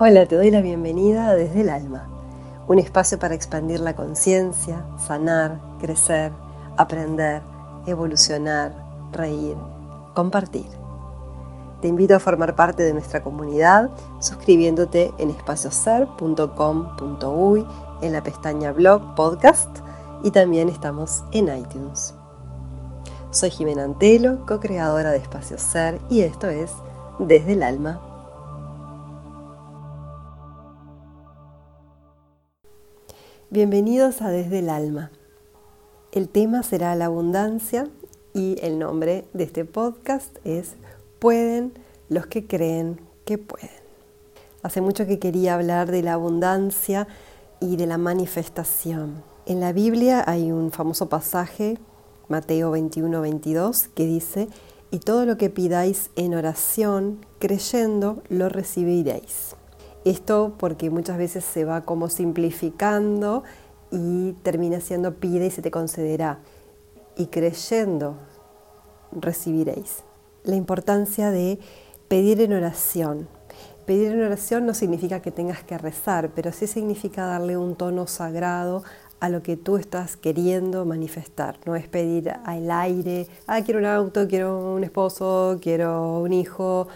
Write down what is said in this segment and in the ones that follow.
Hola, te doy la bienvenida desde el alma, un espacio para expandir la conciencia, sanar, crecer, aprender, evolucionar, reír, compartir. Te invito a formar parte de nuestra comunidad suscribiéndote en espacioser.com.uy en la pestaña blog podcast y también estamos en iTunes. Soy Jimena Antelo, co-creadora de Espacio Ser y esto es Desde el Alma. Bienvenidos a Desde el Alma. El tema será la abundancia y el nombre de este podcast es Pueden los que creen que pueden. Hace mucho que quería hablar de la abundancia y de la manifestación. En la Biblia hay un famoso pasaje, Mateo 21, 22, que dice, y todo lo que pidáis en oración, creyendo, lo recibiréis. Esto porque muchas veces se va como simplificando y termina siendo pide y se te concederá. Y creyendo recibiréis. La importancia de pedir en oración. Pedir en oración no significa que tengas que rezar, pero sí significa darle un tono sagrado a lo que tú estás queriendo manifestar. No es pedir al aire, ah, quiero un auto, quiero un esposo, quiero un hijo,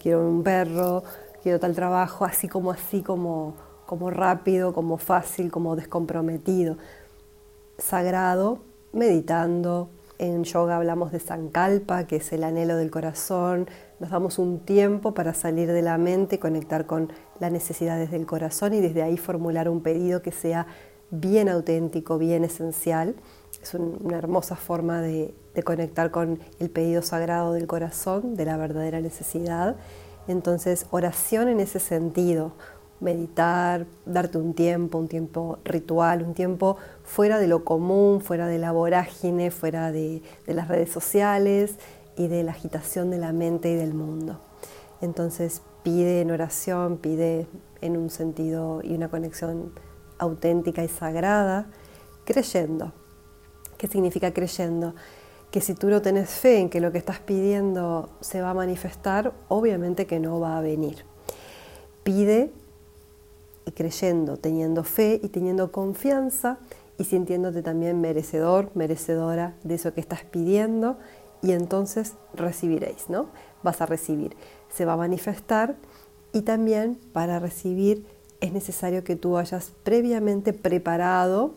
quiero un perro quiero tal trabajo, así como así, como, como rápido, como fácil, como descomprometido. Sagrado, meditando. En yoga hablamos de Sankalpa, que es el anhelo del corazón. Nos damos un tiempo para salir de la mente, conectar con las necesidades del corazón y desde ahí formular un pedido que sea bien auténtico, bien esencial. Es una hermosa forma de, de conectar con el pedido sagrado del corazón, de la verdadera necesidad. Entonces, oración en ese sentido, meditar, darte un tiempo, un tiempo ritual, un tiempo fuera de lo común, fuera de la vorágine, fuera de, las redes sociales y de la agitación de la mente y del mundo. Entonces pide en oración, pide en un sentido y una conexión auténtica y sagrada, creyendo. ¿Qué significa creyendo? Que si tú no tenés fe en que lo que estás pidiendo se va a manifestar, obviamente que no va a venir. Pide y creyendo, teniendo fe y teniendo confianza y sintiéndote también merecedor, merecedora de eso que estás pidiendo y entonces recibiréis, ¿no? Vas a recibir, se va a manifestar y también para recibir es necesario que tú hayas previamente preparado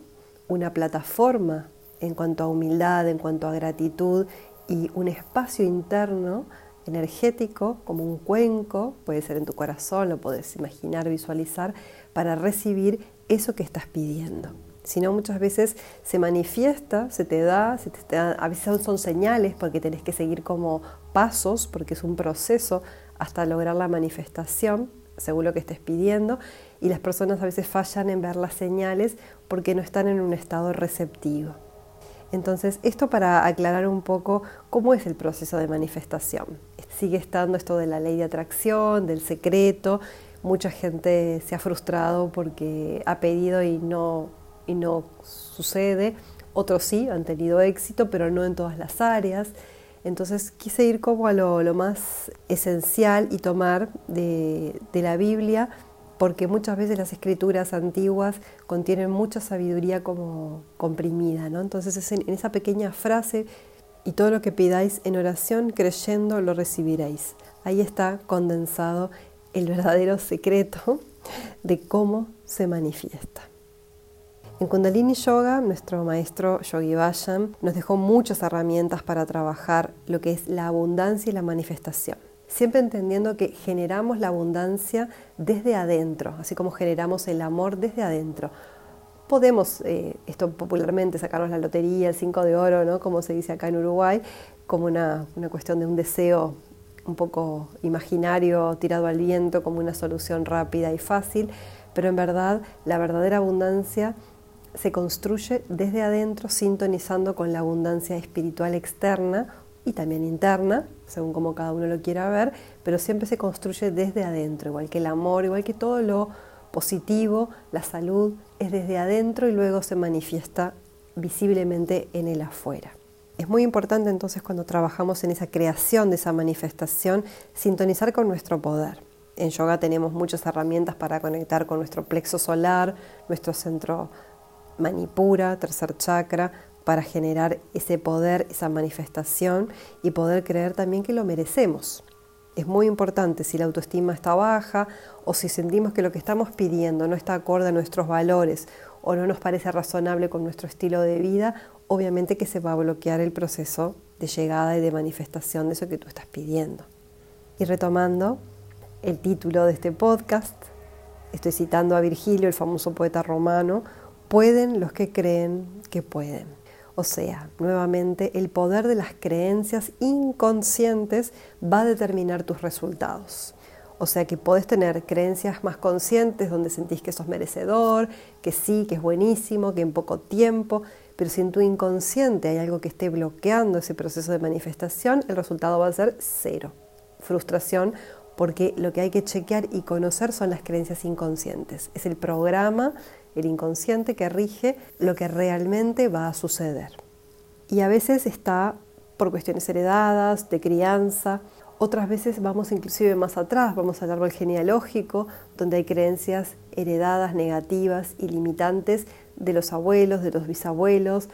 una plataforma en cuanto a humildad, en cuanto a gratitud y un espacio interno energético, como un cuenco, puede ser en tu corazón, lo puedes imaginar, visualizar, para recibir eso que estás pidiendo. Si no, muchas veces se manifiesta, se te da, se te a veces son señales porque tenés que seguir como pasos, porque es un proceso hasta lograr la manifestación, según lo que estés pidiendo, y las personas a veces fallan en ver las señales porque no están en un estado receptivo. Entonces, esto para aclarar un poco cómo es el proceso de manifestación. Sigue estando esto de la ley de atracción, del secreto. Mucha gente se ha frustrado porque ha pedido y no, y no sucede. Otros sí han tenido éxito, pero no en todas las áreas. Entonces quise ir como a lo, más esencial y tomar de, de la Biblia porque muchas veces las escrituras antiguas contienen mucha sabiduría como comprimida, ¿no? Entonces es en, esa pequeña frase y todo lo que pidáis en oración creyendo lo recibiréis. Ahí está condensado el verdadero secreto de cómo se manifiesta. En Kundalini Yoga, nuestro maestro Yogi Vayan nos dejó muchas herramientas para trabajar lo que es la abundancia y la manifestación siempre entendiendo que generamos la abundancia desde adentro, así como generamos el amor desde adentro. Podemos, eh, esto popularmente, sacarnos la lotería, el 5 de oro, ¿no? como se dice acá en Uruguay, como una, una cuestión de un deseo un poco imaginario, tirado al viento, como una solución rápida y fácil, pero en verdad la verdadera abundancia se construye desde adentro, sintonizando con la abundancia espiritual externa y también interna, según como cada uno lo quiera ver, pero siempre se construye desde adentro, igual que el amor, igual que todo lo positivo, la salud, es desde adentro y luego se manifiesta visiblemente en el afuera. Es muy importante entonces cuando trabajamos en esa creación de esa manifestación, sintonizar con nuestro poder. En yoga tenemos muchas herramientas para conectar con nuestro plexo solar, nuestro centro manipura, tercer chakra, para generar ese poder, esa manifestación y poder creer también que lo merecemos. Es muy importante si la autoestima está baja o si sentimos que lo que estamos pidiendo no está acorde a nuestros valores o no nos parece razonable con nuestro estilo de vida, obviamente que se va a bloquear el proceso de llegada y de manifestación de eso que tú estás pidiendo. Y retomando el título de este podcast, estoy citando a Virgilio, el famoso poeta romano, pueden los que creen que pueden. O sea, nuevamente, el poder de las creencias inconscientes va a determinar tus resultados. O sea que podés tener creencias más conscientes donde sentís que sos merecedor, que sí, que es buenísimo, que en poco tiempo, pero si en tu inconsciente hay algo que esté bloqueando ese proceso de manifestación, el resultado va a ser cero. Frustración porque lo que hay que chequear y conocer son las creencias inconscientes. Es el programa el inconsciente que rige lo que realmente va a suceder. Y a veces está por cuestiones heredadas, de crianza, otras veces vamos inclusive más atrás, vamos al árbol genealógico, donde hay creencias heredadas, negativas y limitantes de los abuelos, de los bisabuelos,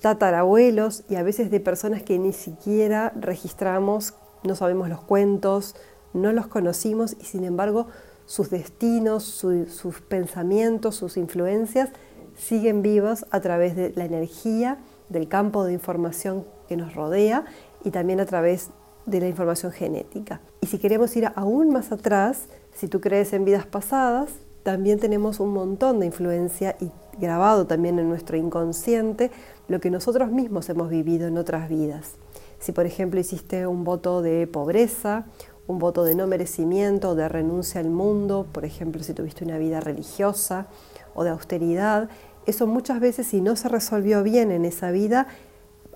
tatarabuelos y a veces de personas que ni siquiera registramos, no sabemos los cuentos, no los conocimos y sin embargo sus destinos, sus pensamientos, sus influencias siguen vivos a través de la energía del campo de información que nos rodea y también a través de la información genética. Y si queremos ir aún más atrás, si tú crees en vidas pasadas, también tenemos un montón de influencia y grabado también en nuestro inconsciente lo que nosotros mismos hemos vivido en otras vidas. Si por ejemplo hiciste un voto de pobreza un voto de no merecimiento, de renuncia al mundo, por ejemplo, si tuviste una vida religiosa o de austeridad, eso muchas veces si no se resolvió bien en esa vida,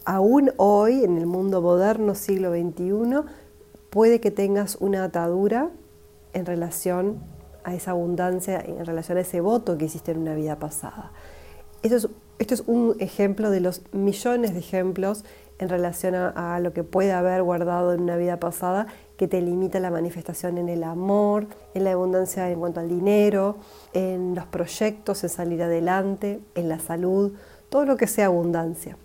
aún hoy, en el mundo moderno, siglo XXI, puede que tengas una atadura en relación a esa abundancia, en relación a ese voto que hiciste en una vida pasada. Esto es, esto es un ejemplo de los millones de ejemplos en relación a, lo que puede haber guardado en una vida pasada que te limita la manifestación en el amor, en la abundancia en cuanto al dinero, en los proyectos, en salir adelante, en la salud, todo lo que sea abundancia.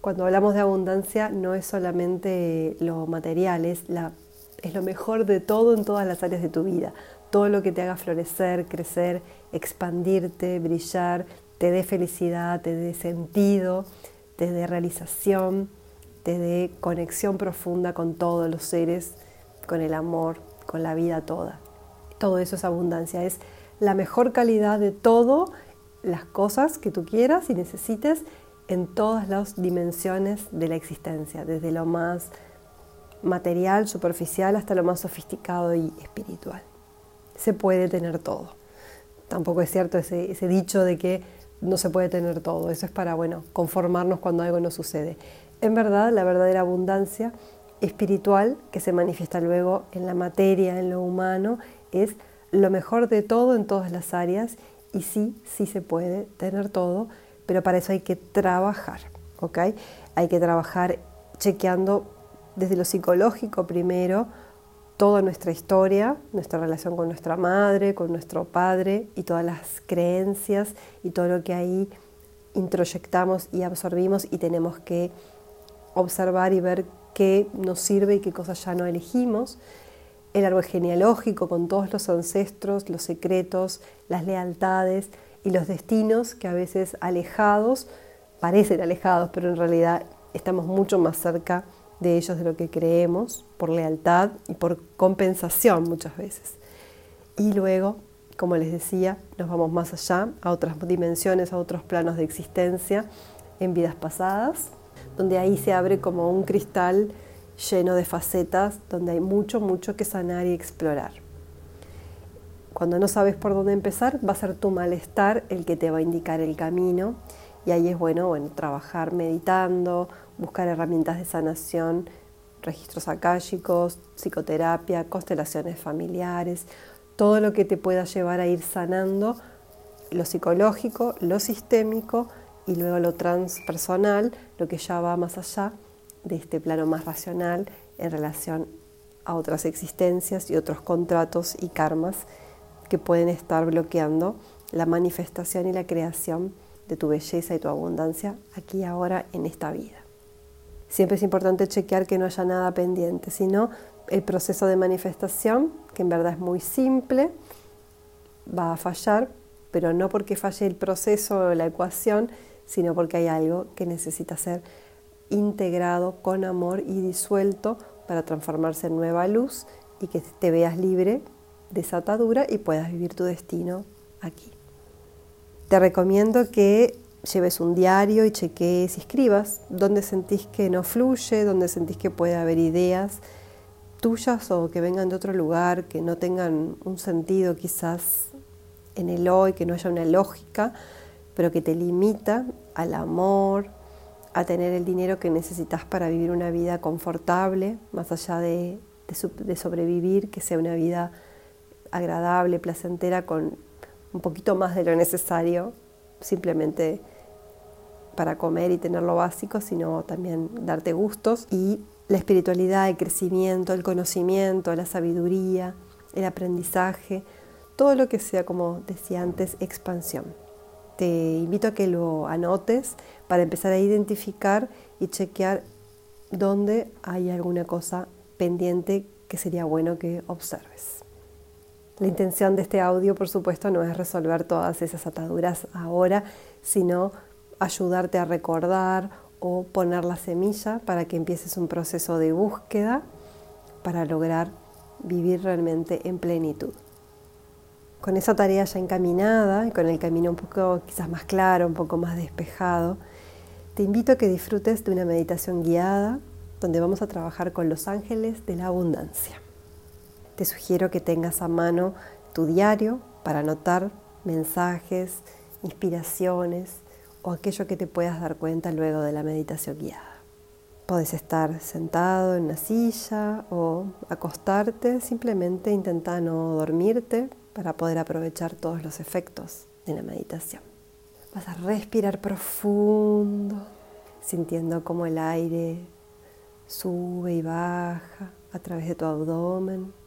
Cuando hablamos de abundancia no es solamente lo material, es, es lo mejor de todo en todas las áreas de tu vida. Todo lo que te haga florecer, crecer, expandirte, brillar, te dé felicidad, te dé sentido, te dé realización, te dé conexión profunda con todos los seres con el amor, con la vida toda. Todo eso es abundancia, es la mejor calidad de todo, las cosas que tú quieras y necesites en todas las dimensiones de la existencia, desde lo más material, superficial, hasta lo más sofisticado y espiritual. Se puede tener todo. Tampoco es cierto ese, ese dicho de que no se puede tener todo. Eso es para, bueno, conformarnos cuando algo no sucede. En verdad, la verdadera abundancia espiritual que se manifiesta luego en la materia, en lo humano, es lo mejor de todo en todas las áreas y sí, sí se puede tener todo, pero para eso hay que trabajar, ¿ok? Hay que trabajar chequeando desde lo psicológico primero toda nuestra historia, nuestra relación con nuestra madre, con nuestro padre y todas las creencias y todo lo que ahí introyectamos y absorbimos y tenemos que observar y ver qué nos sirve y qué cosas ya no elegimos, el árbol genealógico con todos los ancestros, los secretos, las lealtades y los destinos que a veces alejados, parecen alejados, pero en realidad estamos mucho más cerca de ellos de lo que creemos, por lealtad y por compensación muchas veces. Y luego, como les decía, nos vamos más allá, a otras dimensiones, a otros planos de existencia en vidas pasadas donde ahí se abre como un cristal lleno de facetas, donde hay mucho, mucho que sanar y explorar. Cuando no sabes por dónde empezar, va a ser tu malestar el que te va a indicar el camino y ahí es bueno, bueno trabajar meditando, buscar herramientas de sanación, registros akáshicos, psicoterapia, constelaciones familiares, todo lo que te pueda llevar a ir sanando lo psicológico, lo sistémico y luego lo transpersonal, lo que ya va más allá de este plano más racional en relación a otras existencias y otros contratos y karmas que pueden estar bloqueando la manifestación y la creación de tu belleza y tu abundancia aquí ahora en esta vida. Siempre es importante chequear que no haya nada pendiente, sino el proceso de manifestación, que en verdad es muy simple, va a fallar, pero no porque falle el proceso o la ecuación, sino porque hay algo que necesita ser integrado con amor y disuelto para transformarse en nueva luz y que te veas libre de esa atadura y puedas vivir tu destino aquí. Te recomiendo que lleves un diario y cheques y escribas dónde sentís que no fluye, dónde sentís que puede haber ideas tuyas o que vengan de otro lugar, que no tengan un sentido quizás en el hoy, que no haya una lógica, pero que te limita al amor, a tener el dinero que necesitas para vivir una vida confortable, más allá de, sobrevivir, que sea una vida agradable, placentera, con un poquito más de lo necesario, simplemente para comer y tener lo básico, sino también darte gustos y la espiritualidad, el crecimiento, el conocimiento, la sabiduría, el aprendizaje, todo lo que sea, como decía antes, expansión. Te invito a que lo anotes para empezar a identificar y chequear dónde hay alguna cosa pendiente que sería bueno que observes. La intención de este audio, por supuesto, no es resolver todas esas ataduras ahora, sino ayudarte a recordar o poner la semilla para que empieces un proceso de búsqueda para lograr vivir realmente en plenitud. Con esa tarea ya encaminada y con el camino un poco quizás más claro, un poco más despejado, te invito a que disfrutes de una meditación guiada donde vamos a trabajar con los ángeles de la abundancia te sugiero que tengas a mano tu diario para anotar mensajes, inspiraciones o aquello que te puedas dar cuenta luego de la meditación guiada. Puedes estar sentado en una silla o acostarte, simplemente intenta no dormirte para poder aprovechar todos los efectos de la meditación. Vas a respirar profundo, sintiendo cómo el aire sube y baja a través de tu abdomen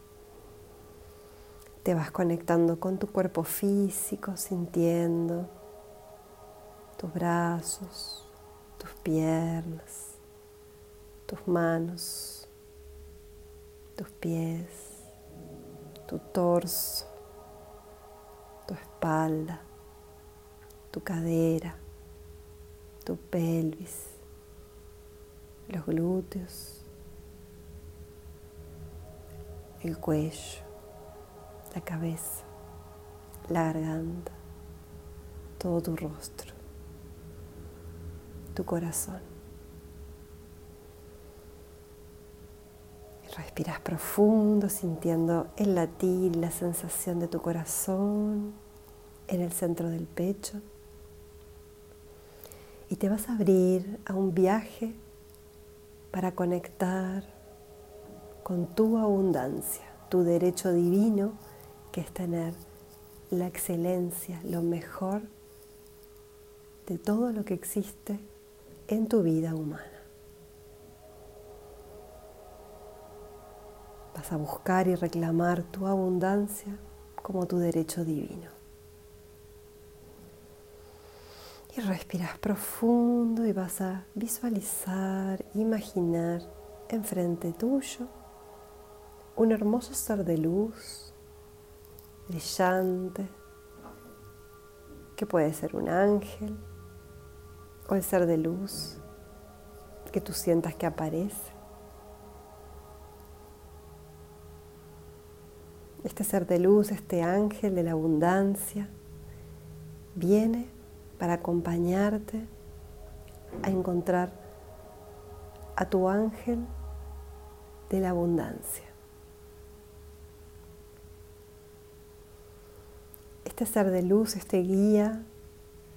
te vas conectando con tu cuerpo físico, sintiendo tus brazos, tus piernas, tus manos, tus pies, tu torso, espalda, tu cadera, tu pelvis, los glúteos, el cuello la cabeza, la garganta, todo tu rostro, tu corazón. Respiras profundo sintiendo el latir, la sensación de tu corazón en el centro del pecho. Y te vas a abrir a un viaje para conectar con tu abundancia, tu derecho divino que es tener la excelencia, lo mejor de todo lo que existe en tu vida humana. Vas a buscar y reclamar tu abundancia como tu derecho divino. Y respiras profundo y vas a visualizar, imaginar enfrente tuyo un hermoso ser de luz brillante, que puede ser un ángel o el ser de luz que tú sientas que aparece. Este ser de luz, este ángel de la abundancia, viene para acompañarte a encontrar a tu ángel de la abundancia. este ser de luz, este guía,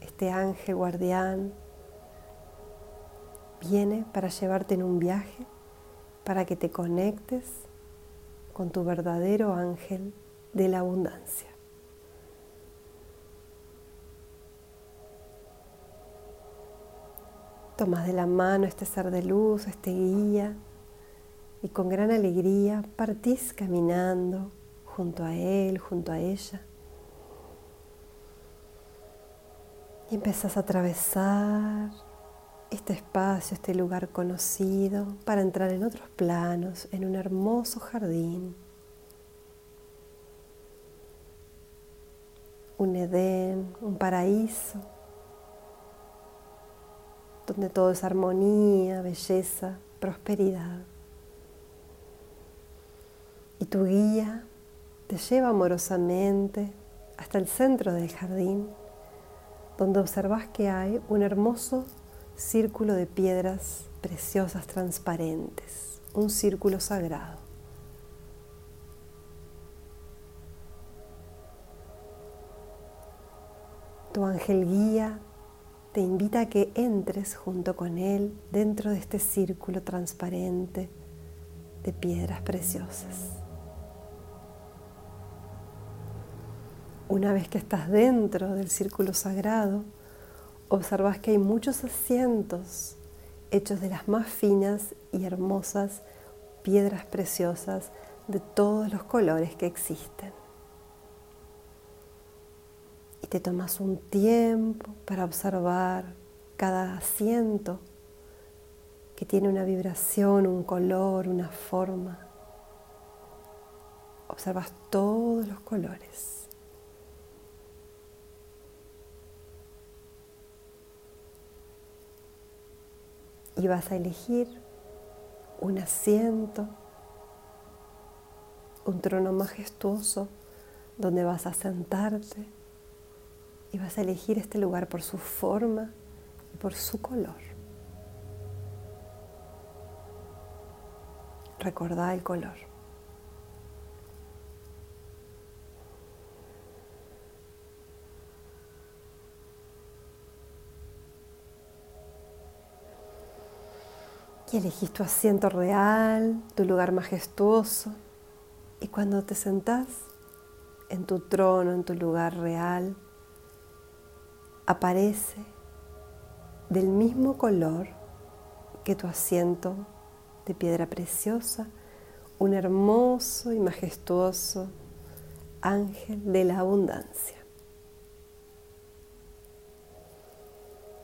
este ángel guardián, viene para llevarte en un viaje, para que te conectes con tu verdadero ángel de la abundancia. Tomas de la mano este ser de luz, este guía, y con gran alegría partís caminando junto a él, junto a ella. Y empezás a atravesar este espacio, este lugar conocido, para entrar en otros planos, en un hermoso jardín. Un Edén, un paraíso, donde todo es armonía, belleza, prosperidad. Y tu guía te lleva amorosamente hasta el centro del jardín, donde observas que hay un hermoso círculo de piedras preciosas transparentes, un círculo sagrado. Tu ángel guía te invita a que entres junto con él dentro de este círculo transparente de piedras preciosas. Una vez que estás dentro del círculo sagrado, observas que hay muchos asientos hechos de las más finas y hermosas piedras preciosas de todos los colores que existen. Y te tomas un tiempo para observar cada asiento que tiene una vibración, un color, una forma. Observas todos los colores. y vas a elegir un asiento, un trono majestuoso donde vas a sentarte y vas a elegir este lugar por su forma y por su color. Recordá el color. Y elegís tu asiento real, tu lugar majestuoso. Y cuando te sentás en tu trono, en tu lugar real, aparece del mismo color que tu asiento de piedra preciosa, un hermoso y majestuoso ángel de la abundancia.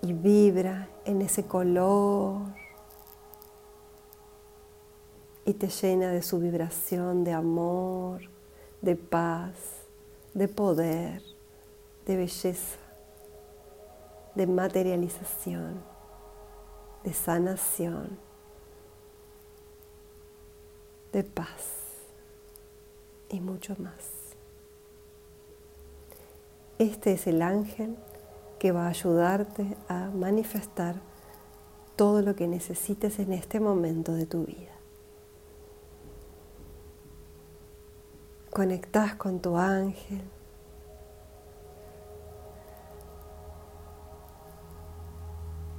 Y vibra en ese color y te llena de su vibración de amor, de paz, de poder, de belleza, de materialización, de sanación, de paz y mucho más. Este es el ángel que va a ayudarte a manifestar todo lo que necesites en este momento de tu vida. conectás con tu ángel.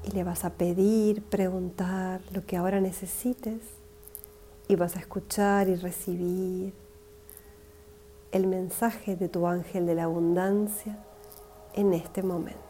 Y le vas a pedir, preguntar lo que ahora necesites y vas a escuchar y recibir el mensaje de tu ángel de la abundancia en este momento.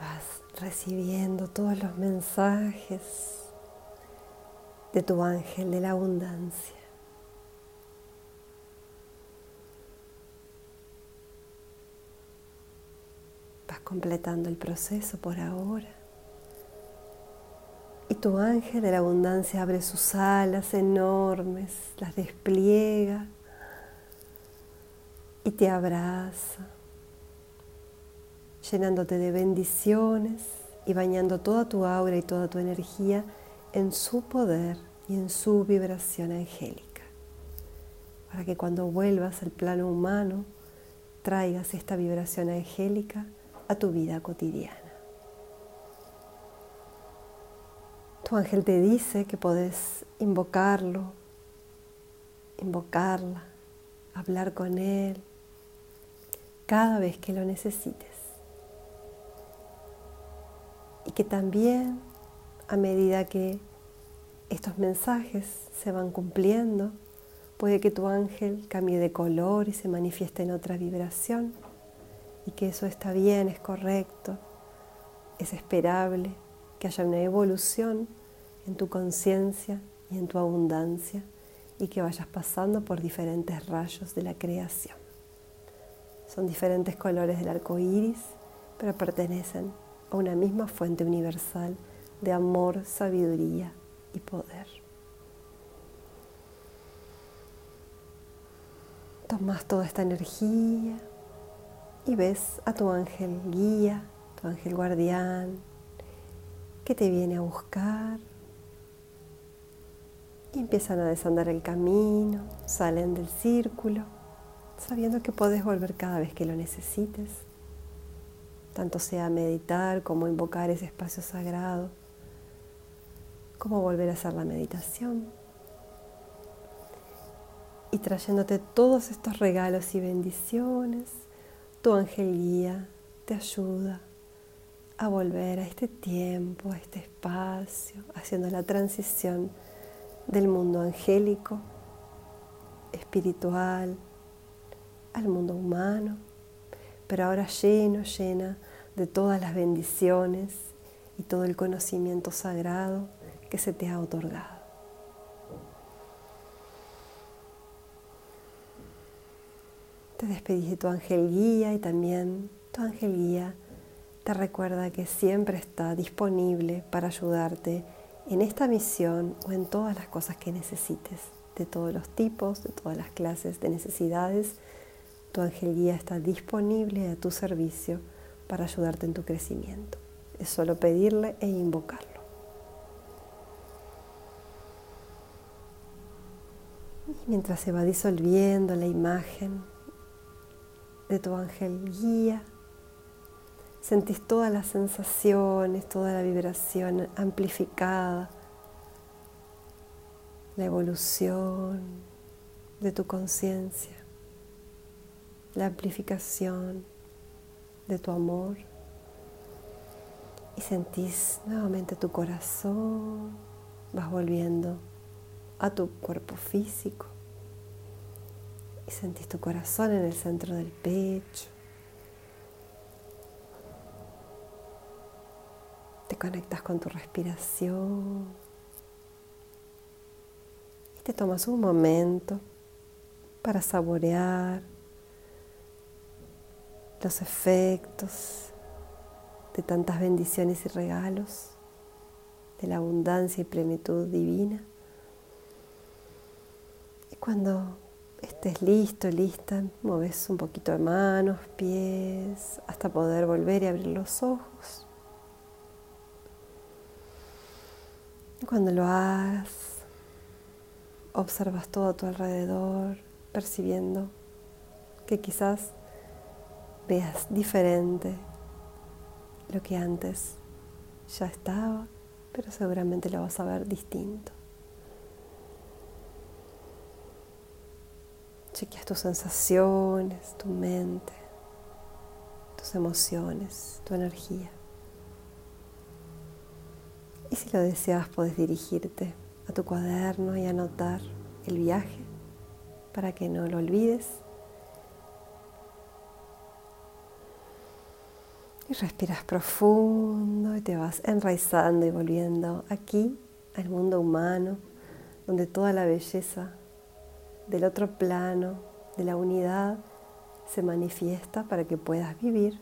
Vas recibiendo todos los mensajes de tu ángel de la abundancia. Vas completando el proceso por ahora. Y tu ángel de la abundancia abre sus alas enormes, las despliega y te abraza, llenándote de bendiciones y bañando toda tu aura y toda tu energía en su poder y en su vibración angélica, para que cuando vuelvas al plano humano traigas esta vibración angélica a tu vida cotidiana. Tu ángel te dice que podés invocarlo, invocarla, hablar con él cada vez que lo necesites. Que también a medida que estos mensajes se van cumpliendo, puede que tu ángel cambie de color y se manifieste en otra vibración y que eso está bien, es correcto, es esperable, que haya una evolución en tu conciencia y en tu abundancia y que vayas pasando por diferentes rayos de la creación. Son diferentes colores del arco iris, pero pertenecen a una misma fuente universal de amor, sabiduría y poder. Tomas toda esta energía y ves a tu ángel guía, tu ángel guardián, que te viene a buscar. Y empiezan a desandar el camino, salen del círculo, sabiendo que puedes volver cada vez que lo necesites, tanto sea meditar como invocar ese espacio sagrado cómo volver a hacer la meditación. Y trayéndote todos estos regalos y bendiciones, tu ángel guía te ayuda a volver a este tiempo, a este espacio, haciendo la transición del mundo angélico, espiritual, al mundo humano, pero ahora lleno, llena de todas las bendiciones y todo el conocimiento sagrado que se te ha otorgado. Te despedís de tu ángel guía y también tu ángel guía te recuerda que siempre está disponible para ayudarte en esta misión o en todas las cosas que necesites, de todos los tipos, de todas las clases de necesidades. Tu ángel guía está disponible a tu servicio para ayudarte en tu crecimiento. Es solo pedirle e invocarlo. mientras se va disolviendo la imagen de tu ángel guía, sentís todas las sensaciones, toda la vibración amplificada, la evolución de tu conciencia, la amplificación de tu amor. Y sentís nuevamente tu corazón, vas volviendo a tu cuerpo físico y sentís tu corazón en el centro del pecho. Te conectas con tu respiración y te tomas un momento para saborear los efectos de tantas bendiciones y regalos, de la abundancia y plenitud divina. Y cuando estés listo, lista, mueves un poquito de manos, pies, hasta poder volver y abrir los ojos. Y cuando lo hagas, observas todo a tu alrededor, percibiendo que quizás veas diferente lo que antes ya estaba, pero seguramente lo vas a ver distinto. Chequeas tus sensaciones, tu mente, tus emociones, tu energía. Y si lo deseas, puedes dirigirte a tu cuaderno y anotar el viaje para que no lo olvides. Respiras profundo y te vas enraizando y volviendo aquí al mundo humano, donde toda la belleza del otro plano, de la unidad, se manifiesta para que puedas vivir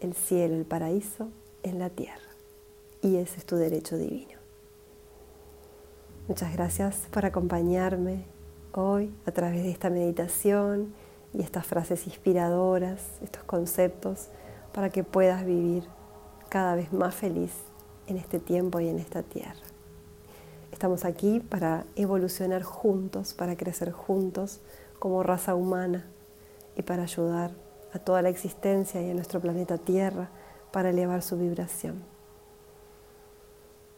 el cielo, el paraíso en la tierra. Y ese es tu derecho divino. Muchas gracias por acompañarme hoy a través de esta meditación y estas frases inspiradoras, estos conceptos para que puedas vivir cada vez más feliz en este tiempo y en esta tierra. Estamos aquí para evolucionar juntos, para crecer juntos como raza humana y para ayudar a toda la existencia y a nuestro planeta Tierra para elevar su vibración.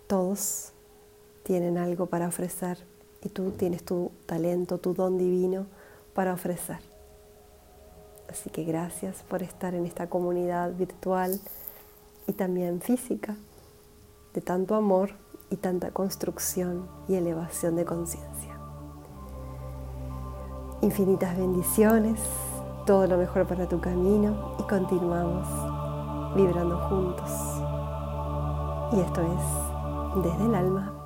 Todos tienen algo para ofrecer y tú tienes tu talento, tu don divino para ofrecer. Así que gracias por estar en esta comunidad virtual y también física de tanto amor y tanta construcción y elevación de conciencia. Infinitas bendiciones, todo lo mejor para tu camino y continuamos vibrando juntos. Y esto es desde el alma